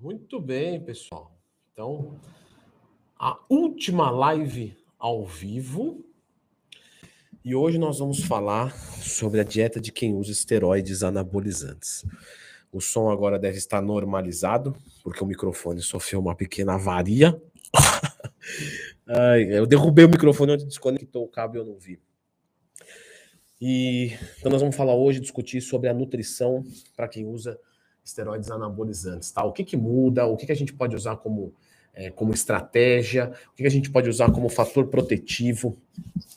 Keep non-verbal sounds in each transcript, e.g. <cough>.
Muito bem, pessoal. Então, a última live ao vivo. E hoje nós vamos falar sobre a dieta de quem usa esteroides anabolizantes. O som agora deve estar normalizado, porque o microfone sofreu uma pequena avaria. <laughs> Ai, eu derrubei o microfone onde desconectou o cabo e eu não vi. E então nós vamos falar hoje, discutir sobre a nutrição para quem usa esteroides anabolizantes, tá? O que, que muda, o que, que a gente pode usar como, é, como estratégia, o que, que a gente pode usar como fator protetivo,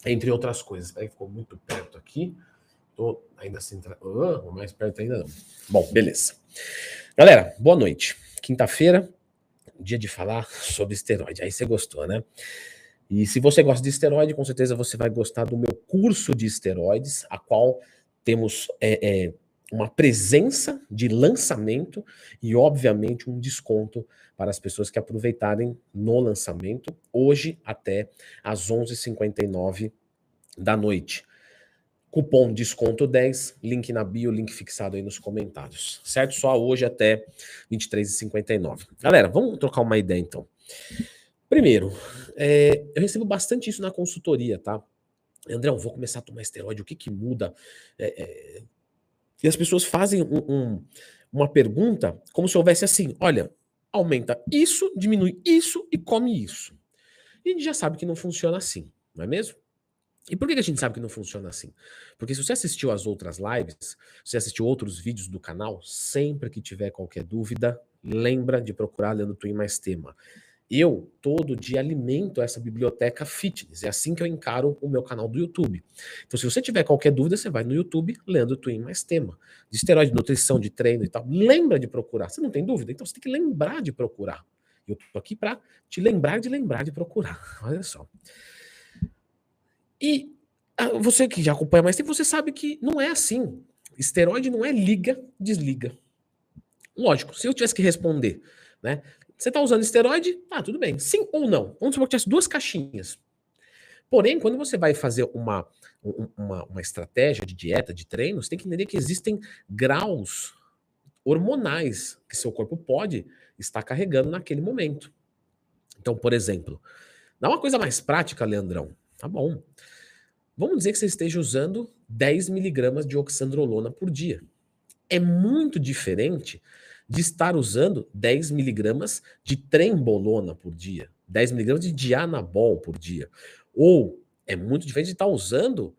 entre outras coisas. Espera ficou muito perto aqui. Tô ainda assim, uh, mais perto ainda não. Bom, beleza. Galera, boa noite. Quinta-feira, dia de falar sobre esteroide. Aí você gostou, né? E se você gosta de esteroide, com certeza você vai gostar do meu curso de esteroides, a qual temos é, é, uma presença de lançamento e, obviamente, um desconto para as pessoas que aproveitarem no lançamento, hoje até às 11h59 da noite. Cupom desconto 10, link na bio, link fixado aí nos comentários, certo? Só hoje até 23h59. Galera, vamos trocar uma ideia então. Primeiro, é, eu recebo bastante isso na consultoria, tá? André, eu vou começar a tomar esteroide, o que que muda? É, é, e as pessoas fazem um, um, uma pergunta como se houvesse assim: olha, aumenta isso, diminui isso e come isso. E a gente já sabe que não funciona assim, não é mesmo? E por que a gente sabe que não funciona assim? Porque se você assistiu às outras lives, se você assistiu outros vídeos do canal, sempre que tiver qualquer dúvida, lembra de procurar Leandro Twin mais tema. Eu, todo dia, alimento essa biblioteca fitness. É assim que eu encaro o meu canal do YouTube. Então, se você tiver qualquer dúvida, você vai no YouTube, Leandro Twin mais tema. De esteroide, de nutrição, de treino e tal. Lembra de procurar. Você não tem dúvida? Então, você tem que lembrar de procurar. Eu tô aqui para te lembrar de lembrar de procurar. <laughs> Olha só. E ah, você que já acompanha mais tempo, você sabe que não é assim. Esteroide não é liga, desliga. Lógico, se eu tivesse que responder, né? Você está usando esteroide? Ah, tudo bem. Sim ou não? Vamos supor que tivesse duas caixinhas. Porém, quando você vai fazer uma, uma, uma estratégia de dieta, de treino, você tem que entender que existem graus hormonais que seu corpo pode estar carregando naquele momento. Então, por exemplo, dá uma coisa mais prática, Leandrão. Tá bom. Vamos dizer que você esteja usando 10 miligramas de oxandrolona por dia. É muito diferente de estar usando 10 miligramas de trembolona por dia, 10 miligramas de dianabol por dia. Ou é muito diferente de estar usando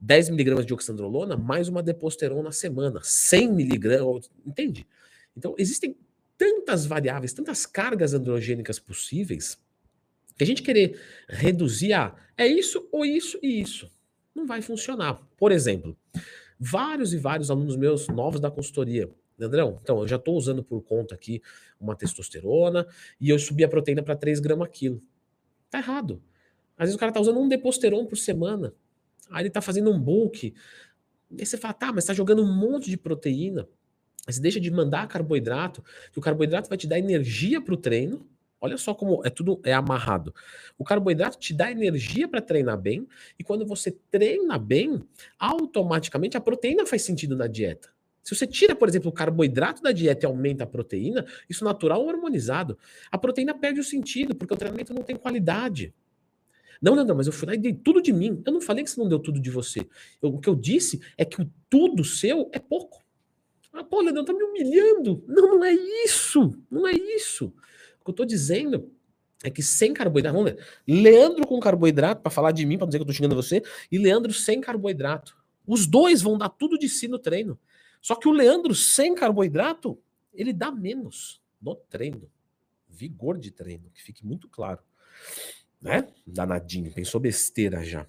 10 miligramas de oxandrolona mais uma deposterona na semana, 100 miligramas, entende? Então, existem tantas variáveis, tantas cargas androgênicas possíveis, que a gente querer reduzir a é isso ou isso e isso, não vai funcionar. Por exemplo, vários e vários alunos meus novos da consultoria Leandrão, então, eu já estou usando por conta aqui uma testosterona e eu subi a proteína para 3 gramas quilo. Tá errado. Às vezes o cara tá usando um deposteron por semana. Aí ele tá fazendo um bulk. Aí você fala, tá, mas tá jogando um monte de proteína. Aí você deixa de mandar carboidrato, que o carboidrato vai te dar energia para o treino. Olha só como é tudo é amarrado. O carboidrato te dá energia para treinar bem, e quando você treina bem, automaticamente a proteína faz sentido na dieta. Se você tira, por exemplo, o carboidrato da dieta e aumenta a proteína, isso natural ou harmonizado, a proteína perde o sentido, porque o treinamento não tem qualidade. Não, não, mas eu fui lá e dei tudo de mim. Eu não falei que você não deu tudo de você. Eu, o que eu disse é que o tudo seu é pouco. Ah, pô, Leandro, tá me humilhando. Não, não é isso. Não é isso. O que eu tô dizendo é que sem carboidrato, vamos ver. Leandro com carboidrato, para falar de mim, para dizer que eu tô xingando você, e Leandro sem carboidrato. Os dois vão dar tudo de si no treino. Só que o Leandro sem carboidrato, ele dá menos no treino. Vigor de treino, que fique muito claro. Né? Danadinho, pensou besteira já.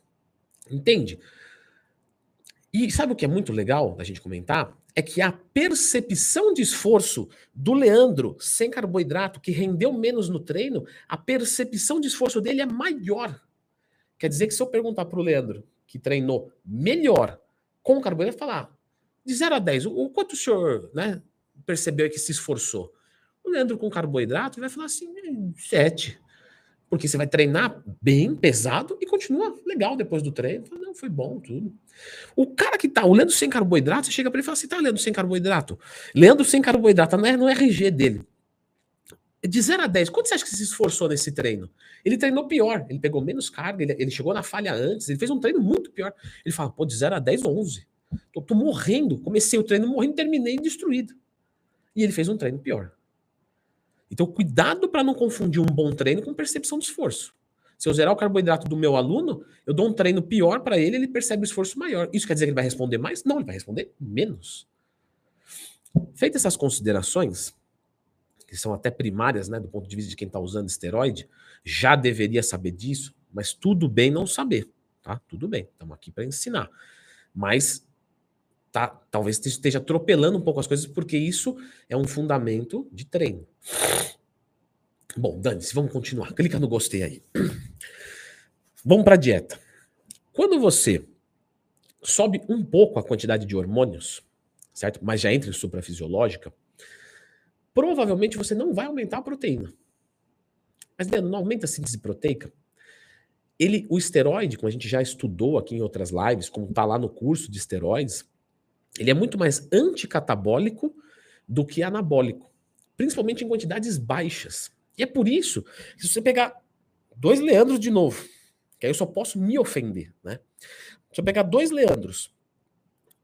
Entende? E sabe o que é muito legal da gente comentar? É que a percepção de esforço do Leandro sem carboidrato, que rendeu menos no treino, a percepção de esforço dele é maior. Quer dizer que se eu perguntar para o Leandro, que treinou melhor com carboidrato, falar: de 0 a 10, o, quanto o senhor né, percebeu que se esforçou? O Leandro com carboidrato vai falar assim, 7. Porque você vai treinar bem, pesado, e continua legal depois do treino. Fala, não, foi bom, tudo. O cara que tá, o Leandro sem carboidrato, você chega para ele e fala assim, tá, Leandro sem carboidrato? Leandro sem carboidrato, não é no RG dele. de 0 a 10, quanto você acha que se esforçou nesse treino? Ele treinou pior, ele pegou menos carga, ele, ele chegou na falha antes, ele fez um treino muito pior. Ele fala, pô, de 0 a 10, 11. Tô, tô morrendo, comecei o treino morrendo, terminei destruído. E ele fez um treino pior. Então, cuidado para não confundir um bom treino com percepção de esforço. Se eu zerar o carboidrato do meu aluno, eu dou um treino pior para ele, ele percebe o esforço maior. Isso quer dizer que ele vai responder mais? Não, ele vai responder menos. Feitas essas considerações, que são até primárias, né, do ponto de vista de quem está usando esteroide, já deveria saber disso, mas tudo bem não saber, tá? Tudo bem, estamos aqui para ensinar. Mas tá, talvez esteja atropelando um pouco as coisas, porque isso é um fundamento de treino. Bom, dane-se, vamos continuar. Clica no gostei aí. Vamos para a dieta. Quando você sobe um pouco a quantidade de hormônios, certo? Mas já entra em suprafisiológica, provavelmente você não vai aumentar a proteína. Mas Leandro, não aumenta a síntese proteica? Ele, o esteroide, como a gente já estudou aqui em outras lives, como está lá no curso de esteroides, ele é muito mais anticatabólico do que anabólico, principalmente em quantidades baixas. E é por isso que se você pegar dois Leandros de novo, que aí eu só posso me ofender, né? Se eu pegar dois Leandros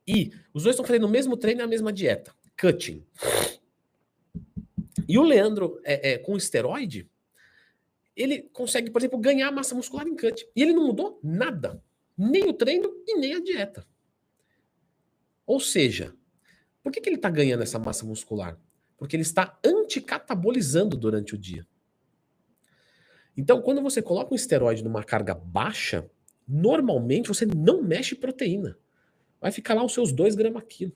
e os dois estão fazendo o mesmo treino e a mesma dieta, cutting, e o Leandro, é, é, com esteroide, ele consegue, por exemplo, ganhar massa muscular em cut. E ele não mudou nada. Nem o treino e nem a dieta. Ou seja, por que, que ele está ganhando essa massa muscular? Porque ele está anticatabolizando durante o dia. Então, quando você coloca um esteroide numa carga baixa, normalmente você não mexe proteína. Vai ficar lá os seus 2 gramas quilo.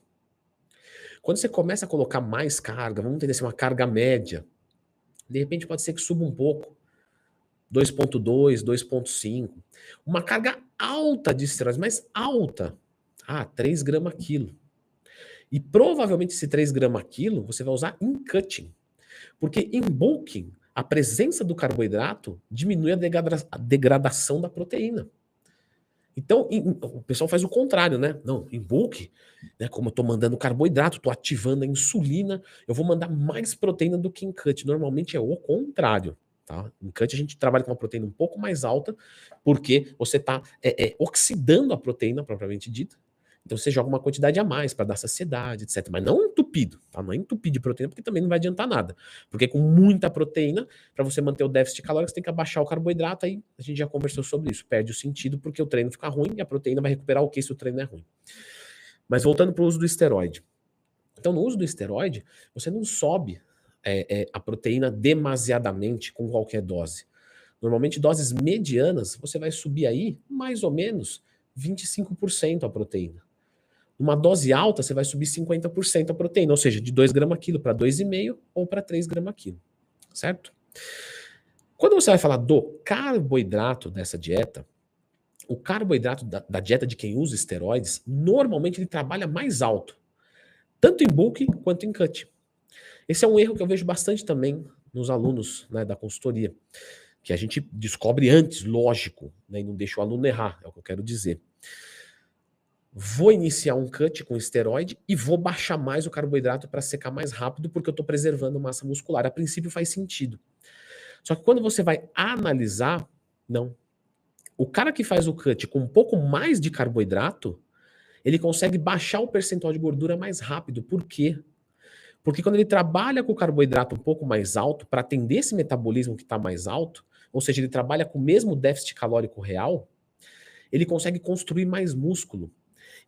Quando você começa a colocar mais carga, vamos entender assim, uma carga média, de repente pode ser que suba um pouco. 2.2, 2.5. Uma carga alta de esteroides, mas alta. Ah, 3 gramas quilo. E provavelmente esse 3 gramas quilo você vai usar em cutting. Porque em bulking, a presença do carboidrato diminui a, degradação da proteína. Então, em, o pessoal faz o contrário, né? Não, em bulk, né, como eu estou mandando carboidrato, estou ativando a insulina, eu vou mandar mais proteína do que em cut. Normalmente é o contrário. Tá? Em cut a gente trabalha com uma proteína um pouco mais alta, porque você está é, é, oxidando a proteína propriamente dita, então você joga uma quantidade a mais para dar saciedade, etc. Mas não entupido, tá? Não é entupido de proteína, porque também não vai adiantar nada. Porque com muita proteína, para você manter o déficit calórico, você tem que abaixar o carboidrato, aí a gente já conversou sobre isso. Perde o sentido porque o treino fica ruim e a proteína vai recuperar o que se o treino é ruim. Mas voltando para o uso do esteroide. Então, no uso do esteroide, você não sobe é, é, a proteína demasiadamente com qualquer dose. Normalmente, doses medianas, você vai subir aí mais ou menos 25% a proteína. Numa dose alta, você vai subir 50% a proteína, ou seja, de 2 gramas quilo para 2,5 ou para 3 gramas quilo, certo? Quando você vai falar do carboidrato dessa dieta, o carboidrato da, da, dieta de quem usa esteroides, normalmente ele trabalha mais alto, tanto em bulk quanto em cut. Esse é um erro que eu vejo bastante também nos alunos né, da consultoria, que a gente descobre antes, lógico, né, e não deixa o aluno errar, é o que eu quero dizer vou iniciar um cut com esteroide e vou baixar mais o carboidrato para secar mais rápido, porque eu estou preservando massa muscular. A princípio faz sentido. Só que quando você vai analisar, não. O cara que faz o cut com um pouco mais de carboidrato, ele consegue baixar o percentual de gordura mais rápido. Por quê? Porque quando ele trabalha com o carboidrato um pouco mais alto, para atender esse metabolismo que está mais alto, ou seja, ele trabalha com o mesmo déficit calórico real, ele consegue construir mais músculo.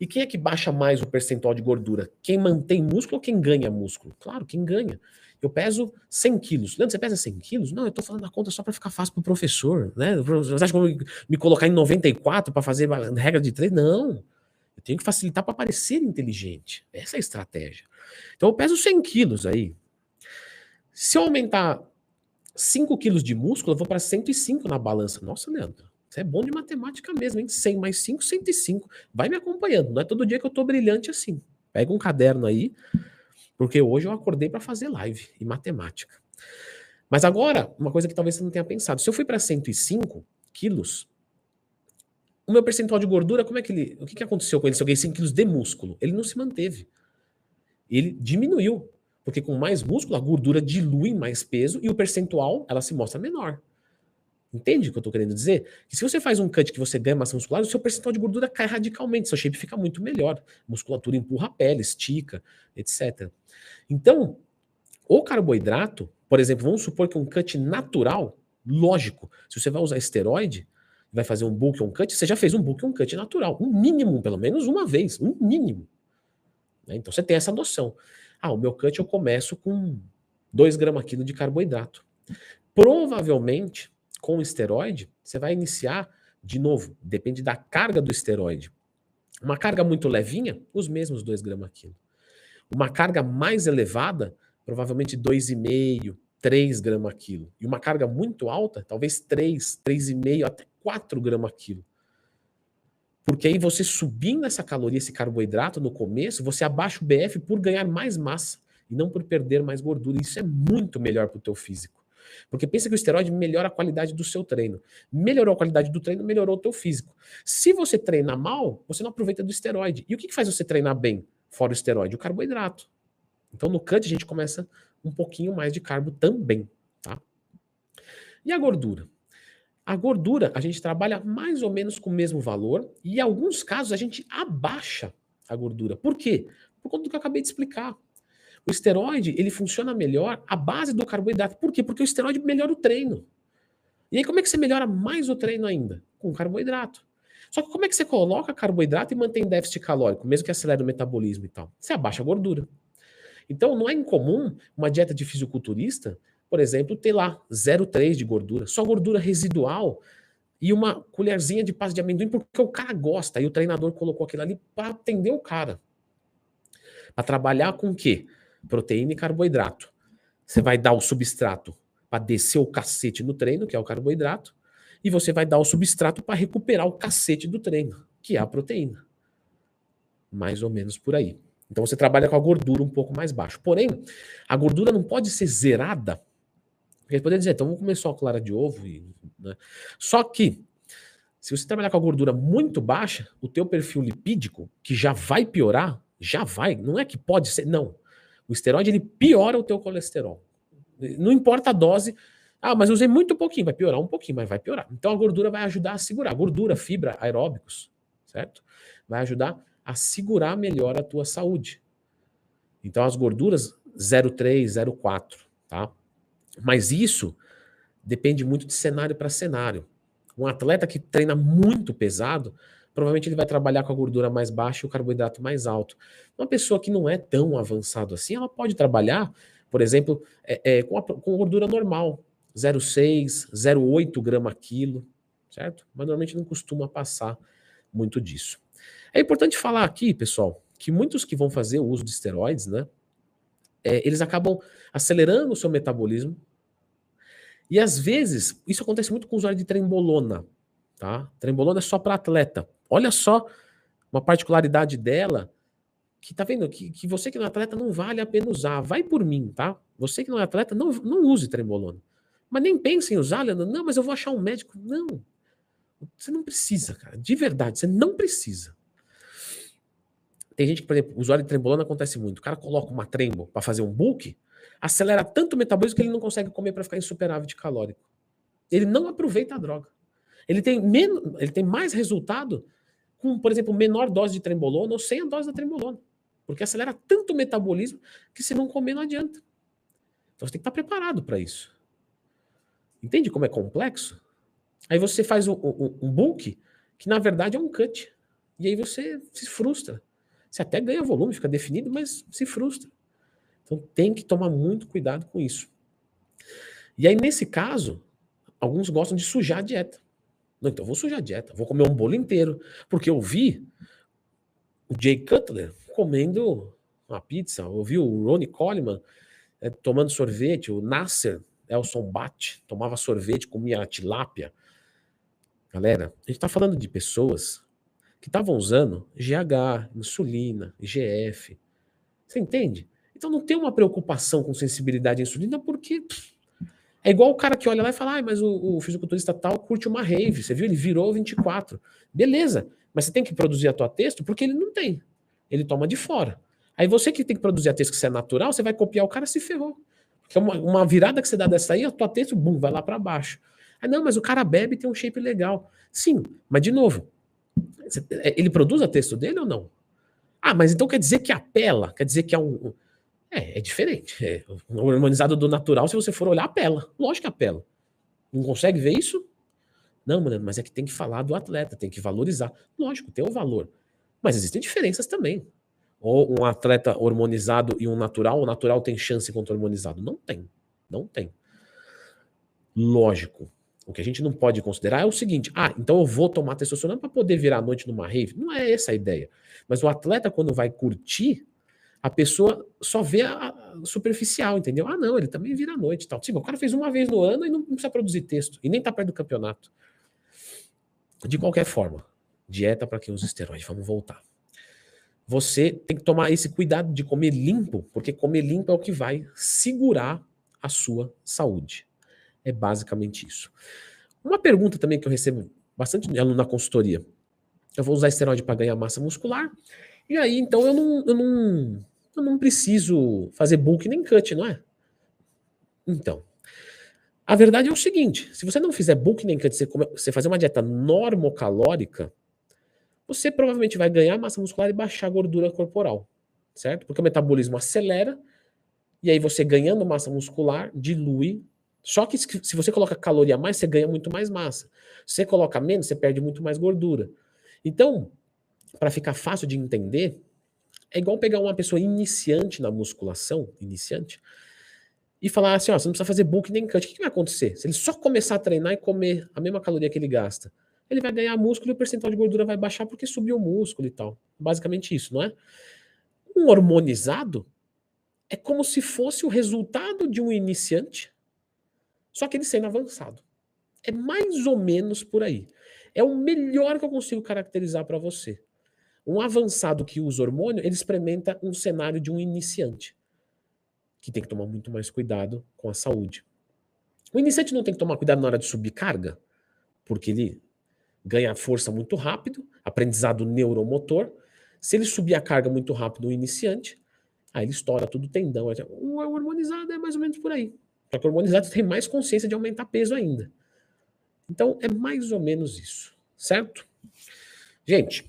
E quem é que baixa mais o percentual de gordura? Quem mantém músculo ou quem ganha músculo? Claro, quem ganha. Eu peso 100 quilos. Leandro, você pesa 100 quilos? Não, eu estou falando a conta só para ficar fácil para o professor. Né? Você acha que eu vou me colocar em 94 para fazer regra de treino? Não. Eu tenho que facilitar para parecer inteligente. Essa é a estratégia. Então eu peso 100 quilos aí. Se eu aumentar 5 quilos de músculo, eu vou para 105 na balança. Nossa, Leandro. Você é bom de matemática mesmo, hein? 100 mais 5, 105. Vai me acompanhando. Não é todo dia que eu tô brilhante assim. Pega um caderno aí, porque hoje eu acordei para fazer live e matemática. Mas agora, uma coisa que talvez você não tenha pensado. Se eu fui para 105 quilos, o meu percentual de gordura, como é que ele. O que, que aconteceu com ele se eu ganhei 5 quilos de músculo? Ele não se manteve. Ele diminuiu. Porque com mais músculo, a gordura dilui mais peso e o percentual ela se mostra menor. Entende o que eu estou querendo dizer? Que se você faz um cut que você ganha massa muscular, o seu percentual de gordura cai radicalmente, seu shape fica muito melhor. A musculatura empurra a pele, estica, etc. Então, o carboidrato, por exemplo, vamos supor que um cut natural, lógico, se você vai usar esteroide, vai fazer um bulk ou um cut, você já fez um bulk ou um cut natural. Um mínimo, pelo menos uma vez. Um mínimo. Né? Então você tem essa noção. Ah, o meu cut eu começo com 2 gramas quilo de carboidrato. Provavelmente, com esteroide, você vai iniciar, de novo, depende da carga do esteroide. Uma carga muito levinha, os mesmos 2 gramas quilo. Uma carga mais elevada, provavelmente 2,5, 3 gramas quilo. E uma carga muito alta, talvez 3, 3,5, até 4 gramas quilo. Porque aí você subindo essa caloria, esse carboidrato no começo, você abaixa o BF por ganhar mais massa e não por perder mais gordura. Isso é muito melhor para o teu físico. Porque pensa que o esteroide melhora a qualidade do seu treino. Melhorou a qualidade do treino, melhorou o teu físico. Se você treina mal, você não aproveita do esteroide. E o que faz você treinar bem fora o esteroide? O carboidrato. Então no cut a gente começa um pouquinho mais de carbo também, tá? E a gordura? A gordura, a gente trabalha mais ou menos com o mesmo valor e em alguns casos a gente abaixa a gordura. Por quê? Por conta do que eu acabei de explicar. O esteroide, ele funciona melhor à base do carboidrato. Por quê? Porque o esteroide melhora o treino. E aí como é que você melhora mais o treino ainda? Com carboidrato. Só que como é que você coloca carboidrato e mantém déficit calórico, mesmo que acelere o metabolismo e tal? Você abaixa a gordura. Então não é incomum uma dieta de fisiculturista por exemplo, ter lá 0,3 de gordura, só gordura residual e uma colherzinha de pasta de amendoim, porque o cara gosta, e o treinador colocou aquilo ali para atender o cara. Para trabalhar com o quê? Proteína e carboidrato. Você vai dar o substrato para descer o cacete no treino, que é o carboidrato, e você vai dar o substrato para recuperar o cacete do treino, que é a proteína. Mais ou menos por aí. Então você trabalha com a gordura um pouco mais baixo. Porém, a gordura não pode ser zerada porque poderia dizer, então vamos comer só clara de ovo. E, né? Só que, se você trabalhar com a gordura muito baixa, o teu perfil lipídico, que já vai piorar, já vai, não é que pode ser, não. O esteroide, ele piora o teu colesterol. Não importa a dose, ah, mas usei muito pouquinho, vai piorar um pouquinho, mas vai piorar. Então a gordura vai ajudar a segurar. Gordura, fibra, aeróbicos, certo? Vai ajudar a segurar melhor a tua saúde. Então as gorduras 0,3, 0,4, tá? Mas isso depende muito de cenário para cenário. Um atleta que treina muito pesado, provavelmente ele vai trabalhar com a gordura mais baixa e o carboidrato mais alto. Uma pessoa que não é tão avançado assim, ela pode trabalhar, por exemplo, é, é, com, a, com gordura normal, 0,6, 0,8 grama quilo, certo? Mas normalmente não costuma passar muito disso. É importante falar aqui, pessoal, que muitos que vão fazer o uso de esteroides, né, é, eles acabam acelerando o seu metabolismo. E às vezes, isso acontece muito com o usuário de trembolona. Tá? Trembolona é só para atleta. Olha só uma particularidade dela, que tá vendo que, que você que não é atleta não vale a pena usar. Vai por mim, tá? Você que não é atleta, não, não use trembolona. Mas nem pense em usar, Leandro. Não, mas eu vou achar um médico. Não. Você não precisa, cara. De verdade, você não precisa. Tem gente que, por exemplo, usuário de trembolona acontece muito. O cara coloca uma trembo para fazer um bulk, acelera tanto o metabolismo que ele não consegue comer para ficar insuperável calórico. Ele não aproveita a droga. Ele tem, menos, ele tem mais resultado com, por exemplo, menor dose de trembolona ou sem a dose da trembolona. Porque acelera tanto o metabolismo que se não comer não adianta. Então você tem que estar preparado para isso. Entende como é complexo? Aí você faz um, um, um bulk que na verdade é um cut. E aí você se frustra. Você até ganha volume, fica definido, mas se frustra. Então tem que tomar muito cuidado com isso. E aí, nesse caso, alguns gostam de sujar a dieta. Não, então vou sujar a dieta, vou comer um bolo inteiro. Porque eu vi o Jay Cutler comendo uma pizza, eu vi o Ronnie Coleman é, tomando sorvete, o Nasser Elson Bat tomava sorvete, comia tilápia. Galera, a gente está falando de pessoas que estavam usando GH, insulina, IGF. Você entende? Então não tem uma preocupação com sensibilidade à insulina, porque é igual o cara que olha lá e fala, ah, mas o, o fisiculturista tal curte uma rave, você viu? Ele virou 24. Beleza, mas você tem que produzir a tua texto porque ele não tem. Ele toma de fora. Aí você que tem que produzir a texto que você é natural, você vai copiar o cara se ferrou. Porque uma, uma virada que você dá dessa aí, a tua texto, bum, vai lá para baixo. Aí não, mas o cara bebe e tem um shape legal. Sim, mas de novo, é, ele produz a texto dele ou não? Ah, mas então quer dizer que apela, quer dizer que é um. É, é diferente. É, o harmonizado do natural, se você for olhar, apela. Lógico que apela. Não consegue ver isso? Não, mano, mas é que tem que falar do atleta, tem que valorizar. Lógico, tem o um valor. Mas existem diferenças também. Ou um atleta hormonizado e um natural, o natural tem chance contra o hormonizado? Não tem. Não tem. Lógico. O que a gente não pode considerar é o seguinte: ah, então eu vou tomar testosterona para poder virar a noite numa rave. Não é essa a ideia. Mas o atleta, quando vai curtir, a pessoa só vê a, superficial, entendeu? Ah, não, ele também vira à noite e tal. Sim, o cara fez uma vez no ano e não precisa produzir texto. E nem tá perto do campeonato. De qualquer forma, dieta para quem usa esteroide. Vamos voltar. Você tem que tomar esse cuidado de comer limpo, porque comer limpo é o que vai segurar a sua saúde. É basicamente isso. Uma pergunta também que eu recebo bastante na consultoria. Eu vou usar esteroide para ganhar massa muscular. E aí, então, eu não, eu não, eu não preciso fazer bulk nem cut, não é? Então, a verdade é o seguinte: se você não fizer bulk nem cut, você, come, você fazer uma dieta normocalórica, você provavelmente vai ganhar massa muscular e baixar a gordura corporal, certo? Porque o metabolismo acelera, e aí você ganhando massa muscular, dilui. Só que se você coloca caloria a mais, você ganha muito mais massa. Se você coloca menos, você perde muito mais gordura. Então, para ficar fácil de entender, é igual pegar uma pessoa iniciante na musculação, iniciante, e falar assim, ó, você não precisa fazer bulk nem cut. O que, vai acontecer? Se ele só começar a treinar e comer a mesma caloria que ele gasta, ele vai ganhar músculo e o percentual de gordura vai baixar porque subiu o músculo e tal. Basicamente isso, não é? Um hormonizado é como se fosse o resultado de um iniciante, só que ele sendo avançado. É mais ou menos por aí. É o melhor que eu consigo caracterizar para você. Um avançado que usa hormônio, ele experimenta um cenário de um iniciante, que tem que tomar muito mais cuidado com a saúde. O iniciante não tem que tomar cuidado na hora de subir carga, porque ele ganha força muito rápido, aprendizado neuromotor. Se ele subir a carga muito rápido no iniciante, aí ele estoura tudo o tendão. O hormonizado é mais ou menos por aí. Só que o hormonizado tem mais consciência de aumentar peso ainda. Então é mais ou menos isso, certo? Gente,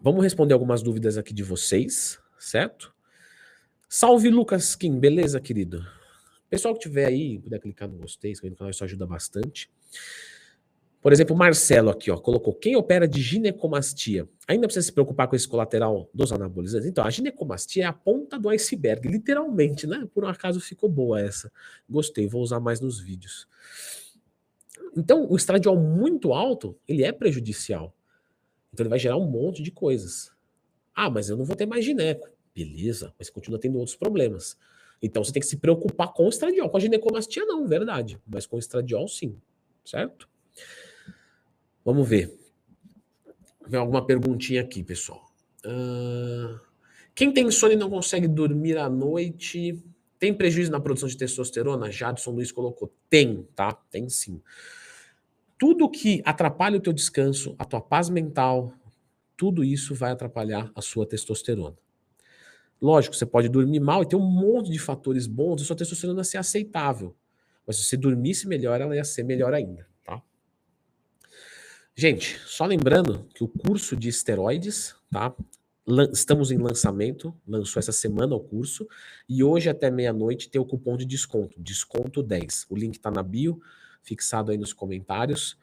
Vamos responder algumas dúvidas aqui de vocês, certo? Salve Lucas Kim, beleza, querido? Pessoal que tiver aí, puder clicar no gostei, inscrever no canal, isso ajuda bastante. Por exemplo, Marcelo aqui, ó, colocou: quem opera de ginecomastia ainda precisa se preocupar com esse colateral dos anabolizantes? Então, a ginecomastia é a ponta do iceberg, literalmente, né? Por um acaso ficou boa essa. Gostei, vou usar mais nos vídeos. Então, o estradiol muito alto, ele é prejudicial. Então ele vai gerar um monte de coisas. Ah, mas eu não vou ter mais gineco. Beleza, mas continua tendo outros problemas. Então você tem que se preocupar com o estradiol. Com a ginecomastia, não, verdade. Mas com o estradiol, sim. Certo? Vamos ver. Vem alguma perguntinha aqui, pessoal. Uh... Quem tem sono e não consegue dormir à noite, tem prejuízo na produção de testosterona? Jadson Luiz colocou. Tem, tá? Tem sim tudo que atrapalha o teu descanso, a tua paz mental, tudo isso vai atrapalhar a sua testosterona. Lógico, você pode dormir mal e ter um monte de fatores bons e sua testosterona ser aceitável. Mas se você dormisse melhor, ela ia ser melhor ainda, tá? Gente, só lembrando que o curso de esteroides, tá? Estamos em lançamento, lançou essa semana o curso, e hoje até meia-noite tem o cupom de desconto, desconto 10. O link está na bio fixado aí nos comentários.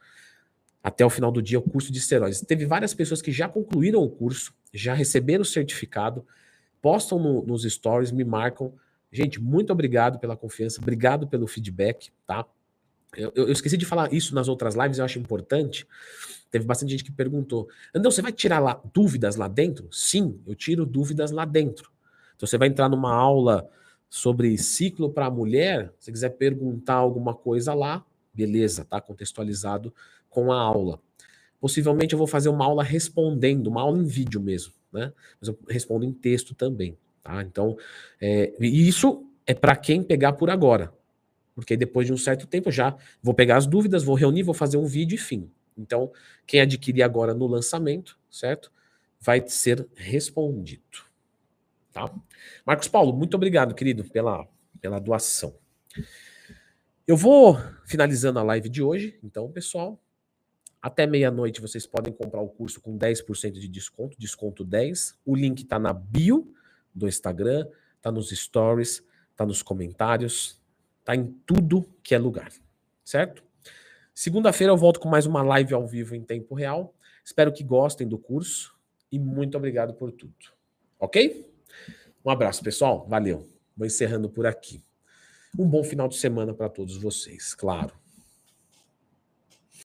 Até o final do dia, o curso de esteroides. Teve várias pessoas que já concluíram o curso, já receberam o certificado, postam no, nos stories, me marcam. Gente, muito obrigado pela confiança, obrigado pelo feedback, tá? Eu, eu, esqueci de falar isso nas outras lives, eu acho importante. Teve bastante gente que perguntou: Andão, você vai tirar lá, dúvidas lá dentro? Sim, eu tiro dúvidas lá dentro. Então você vai entrar numa aula sobre ciclo para a mulher, se quiser perguntar alguma coisa lá, Beleza, tá contextualizado com a aula. Possivelmente eu vou fazer uma aula respondendo, uma aula em vídeo mesmo, né? Mas eu respondo em texto também, tá? Então, é, isso é para quem pegar por agora, porque depois de um certo tempo eu já vou pegar as dúvidas, vou reunir, vou fazer um vídeo e fim. Então, quem adquirir agora no lançamento, certo? Vai ser respondido. Tá? Marcos Paulo, muito obrigado, querido, pela, pela doação. Eu vou finalizando a live de hoje, então, pessoal. Até meia-noite vocês podem comprar o curso com 10% de desconto, desconto 10. O link está na bio do Instagram, está nos stories, está nos comentários, está em tudo que é lugar, certo? Segunda-feira eu volto com mais uma live ao vivo em tempo real. Espero que gostem do curso e muito obrigado por tudo. Ok? Um abraço, pessoal. Valeu. Vou encerrando por aqui. Um bom final de semana para todos vocês, claro.